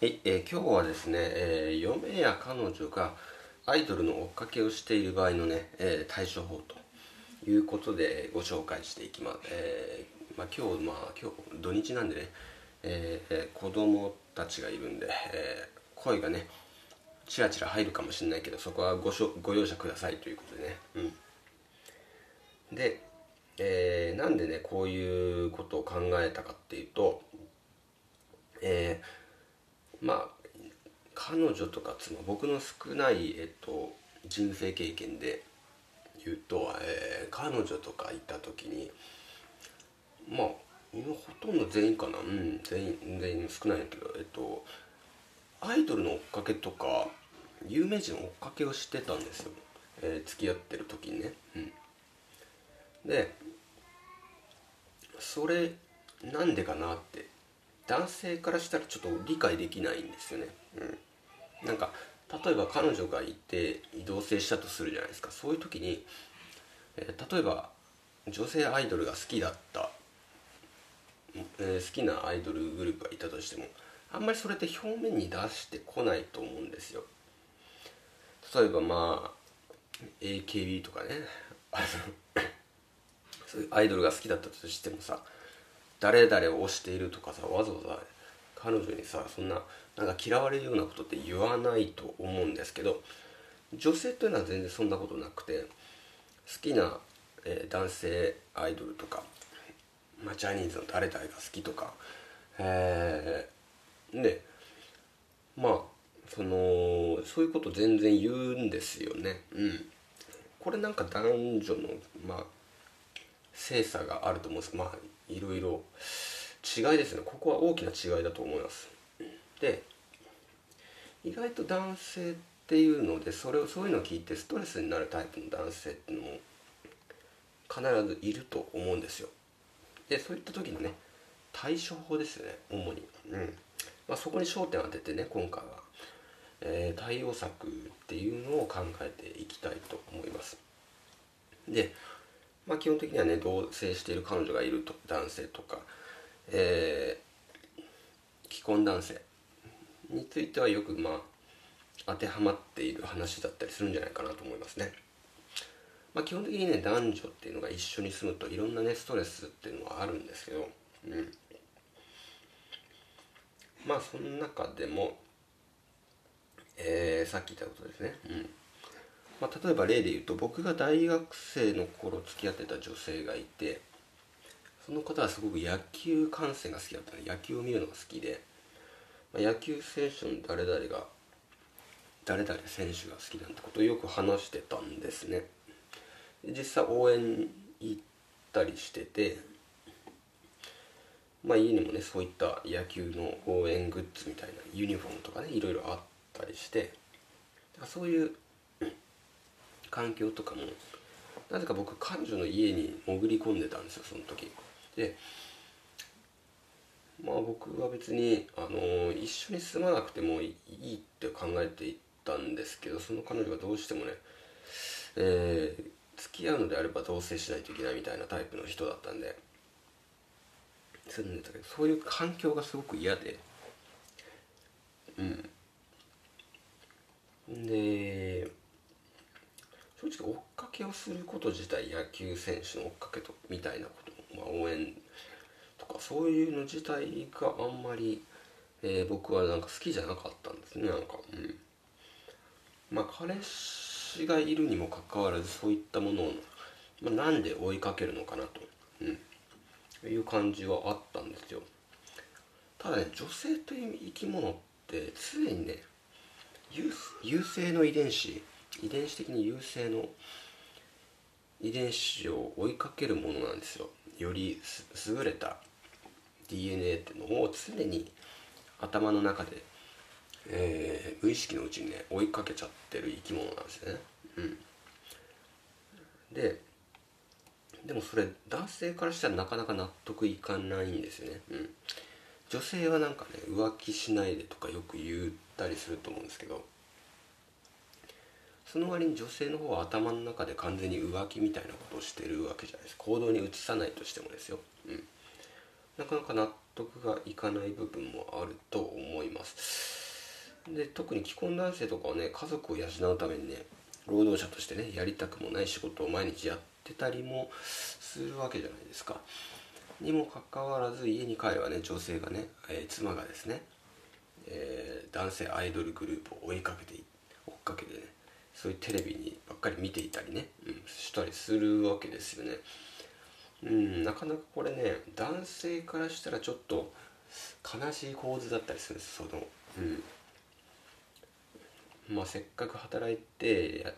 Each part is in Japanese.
はい、えー、今日はですね、えー、嫁や彼女がアイドルの追っかけをしている場合のね、えー、対処法ということでご紹介していきます。えー、まあ、今日、まあ、今日土日なんでね、えー、子供たちがいるんで、え、声がね、ちらちら入るかもしれないけど、そこはごしょご容赦くださいということでね。うん、で、え、なんでね、こういうことを考えたかっていうと、えーまあ彼女とか妻僕の少ない、えっと、人生経験で言うと、えー、彼女とかいた時にまあほとんど全員かな？うん全員全員少ないんだけどえっとアイドルの追っかけとか有名人の追っかけをしてたんですよ、えー、付き合ってる時にね、うん、でそれなんでかなって男性からしたらちょっと理解できないんですよね。うん、なんか例えば彼女がいて移動性したとするじゃないですか。そういう時に、えー、例えば女性アイドルが好きだった、えー、好きなアイドルグループがいたとしてもあんまりそれって表面に出してこないと思うんですよ。例えばまあ AKB とかね。そういうアイドルが好きだったとしてもさ誰々を推しているとかさわざわざ彼女にさそんななんか嫌われるようなことって言わないと思うんですけど女性というのは全然そんなことなくて好きな、えー、男性アイドルとか、まあ、ジャニーズの誰々が好きとか、えー、でまあそのそういうこと全然言うんですよね。うん。これなんか男女のまあ性差があると思うんです。まあいろいろ。違いですね。ここは大きな違いだと思います。で意外と男性っていうのでそれをそういうのを聞いてストレスになるタイプの男性っていうのも必ずいると思うんですよ。でそういった時のね対処法ですよね。主に、うん。まあ、そこに焦点を当ててね今回は、えー、対応策っていうのを考えていきたいと思います。でまあ、基本的にはね同棲している彼女がいると男性とか、えー、既婚男性についてはよくまあ当てはまっている話だったりするんじゃないかなと思いますね。まあ、基本的にね男女っていうのが一緒に住むといろんなねストレスっていうのはあるんですけど、うん、まあその中でも、えー、さっき言ったことですね、うん。まあ、例えば例で言うと僕が大学生の頃付き合ってた女性がいてその方はすごく野球観戦が好きだったの野球を見るのが好きで、まあ、野球選手の誰々が誰々選手が好きなんてことをよく話してたんですね。実際応援行ったりしててまあ家にもねそういった野球の応援グッズみたいなユニフォームとかねいろいろあったりしてそういう環境とかも。なぜか僕彼女の家に潜り込んでたんですよその時。でまあ僕は別にあの一緒に住まなくてもいいって考えていったんですけどその彼女がどうしてもね、えー、付き合うのであれば同棲しないといけないみたいなタイプの人だったんで住んでたけどそういう環境がすごく嫌で。うん。で直追っかけをすること自体野球選手の追っかけとみたいなことまあ、応援とかそういうの自体があんまり、えー、僕はなんか好きじゃなかったんですねなんかうん。まあ彼氏がいるにもかかわらずそういったものを、まあ、なんで追いかけるのかなと、うん、いう感じはあったんですよ。ただね女性という生き物って常にね優勢の遺伝子遺伝子的に優勢の遺伝子を追いかけるものなんですよ。より優れた DNA っていうのを常に頭の中で、えー、無意識のうちにね追いかけちゃってる生き物なんですね。うん。ででもそれ男性からしたらなかなか納得いかないんですよね。うん。女性はなんかね浮気しないでとかよく言ったりすると思うんですけど。その割に女性の方は頭の中で完全に浮気みたいなことをしてるわけじゃないです。行動に移さないとしてもですよ、うん、なかなか納得がいかない部分もあると思います。で特に既婚男性とかはね家族を養うためにね労働者としてねやりたくもない仕事を毎日やってたりもするわけじゃないですか。にもかかわらず家に帰ればね女性がね、えー、妻がですね、えー、男性アイドルグループを追いかけて追っかけてねそういうテレビにばっかり見ていたりね、うん、したりするわけですよね。うん。なかなかこれね男性からしたらちょっと悲しい構図だったりするんです。そのうん。まあせっかく働いてや、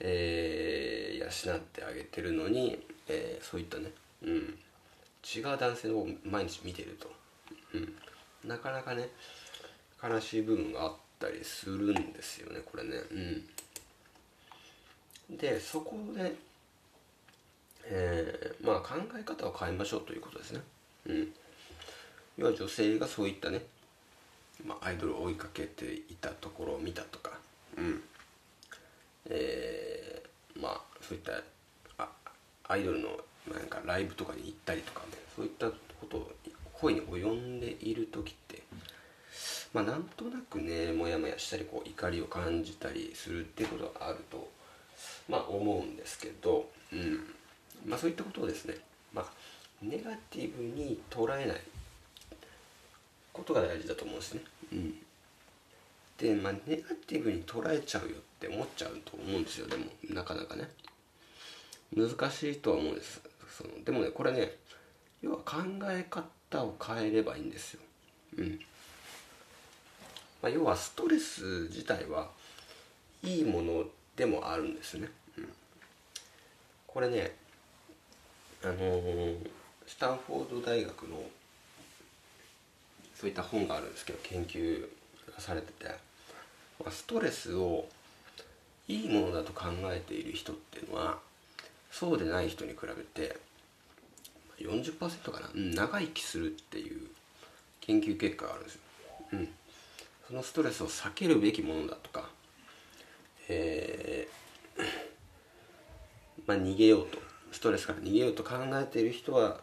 えー、養ってあげてるのに、えー、そういったね、うん、違う男性を毎日見てると、うん、なかなかね悲しい部分があったりするんですよねこれね。うん。でそこでえー、まあ考え方を変えましょうということですね。うん。要は女性がそういったね、まあ、アイドルを追いかけていたところを見たとか。うん。えー、まあそういったあアイドルのなんかライブとかに行ったりとかね。そういったことを声に及んでいる時ってまあなんとなくねモヤモヤしたりこう怒りを感じたりするってことがあるとまあ思うんですけど、うん。まあ、そういったことをですね、まあ、ネガティブに捉えないことが大事だと思うんですね。うん、で、まあ、ネガティブに捉えちゃうよって思っちゃうと思うんですよでもなかなかね。難しいとは思うんです。そのでもねこれね要は考え方を変えればいいんですよ。うん。まあ、要はストレス自体はいいものでもあるんですね。うん、これねあのー、スタンフォード大学のそういった本があるんですけど研究がされてて、ま、ストレスをいいものだと考えている人っていうのはそうでない人に比べて40%かな、うん、長生きするっていう研究結果があるんですよ。うん、そのストレスを避けるべきものだとか、えー、まあ逃げようとストレスから逃げようと考えている人は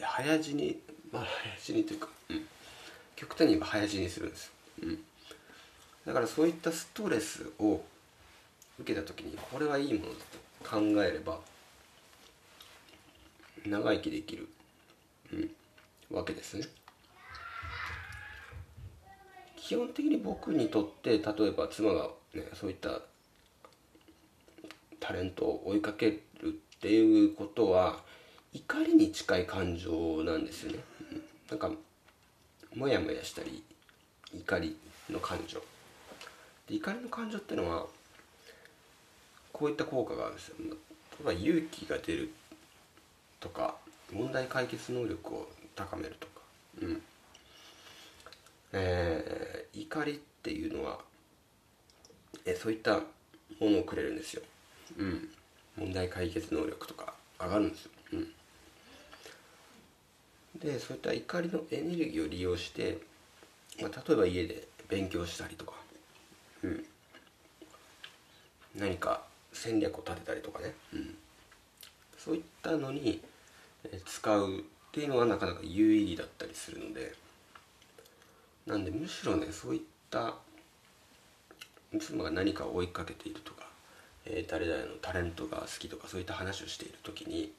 早死にまあ早死にというか、うん、極端に言えば早死にするんです、うん、だからそういったストレスを受けた時にこれはいいものだと考えれば長生きできる、うん、わけですね。基本的に僕にとって例えば妻が、ね、そういったタレントを追いかけるっていうことは怒りに近い感情なんですよね、なんかモヤモヤしたり怒りの感情。で怒りの感情ってのはこういった効果があるんですよ。例えば勇気が出るとか問題解決能力を高めるとか。うん。えー、怒りっていうのはえそういったものをくれるんですよ。うん。問題解決能力とか上がるんですよ、うん、でそういった怒りのエネルギーを利用して、まあ、例えば家で勉強したりとか、うん、何か戦略を立てたりとかね、うん、そういったのに使うっていうのはなかなか有意義だったりするので。なんでむしろねそういった妻が何かを追いかけているとかえー、誰々のタレントが好きとかそういった話をしている時に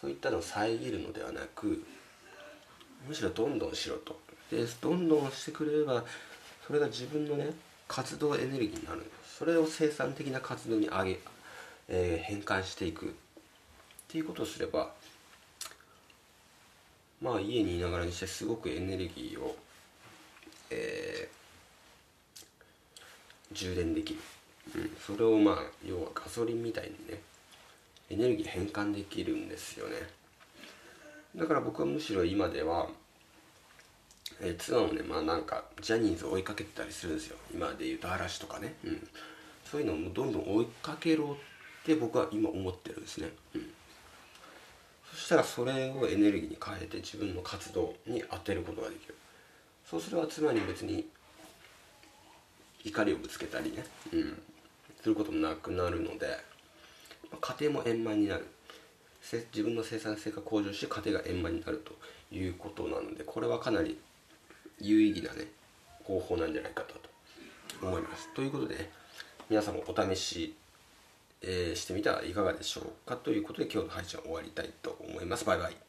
そういったのを遮るのではなくむしろどんどんしろと。でどんどんしてくれればそれが自分のね活動エネルギーになる。それを生産的な活動に上げ、えー、変換していく。っていうことをすればまあ家にいながらにしてすごくエネルギーを、えー、充電できる。うん、それをまあ要はガソリンみたいにねエネルギー変換できるんですよね。だから僕はむしろ今では、えー、ツアーをねまあなんかジャニーズを追いかけてたりするんですよ。今でいうと嵐とかね、うん、そういうのをどんどん追いかけろって僕は今思ってるんですね、うん、そしたらそれをエネルギーに変えて自分の活動に当てることができる。そうすれば妻に別に怒りをぶつけたりね、うん、することもなくなるので、まあ、家庭も円満になる。自分の生産性が向上して家庭が円満になるということなのでこれはかなり有意義なね方法なんじゃないかと思います。ということでね皆さんもお試し、えーしてみてはいかがでしょうかということで今日の配信は終わりたいと思います。バイバイ。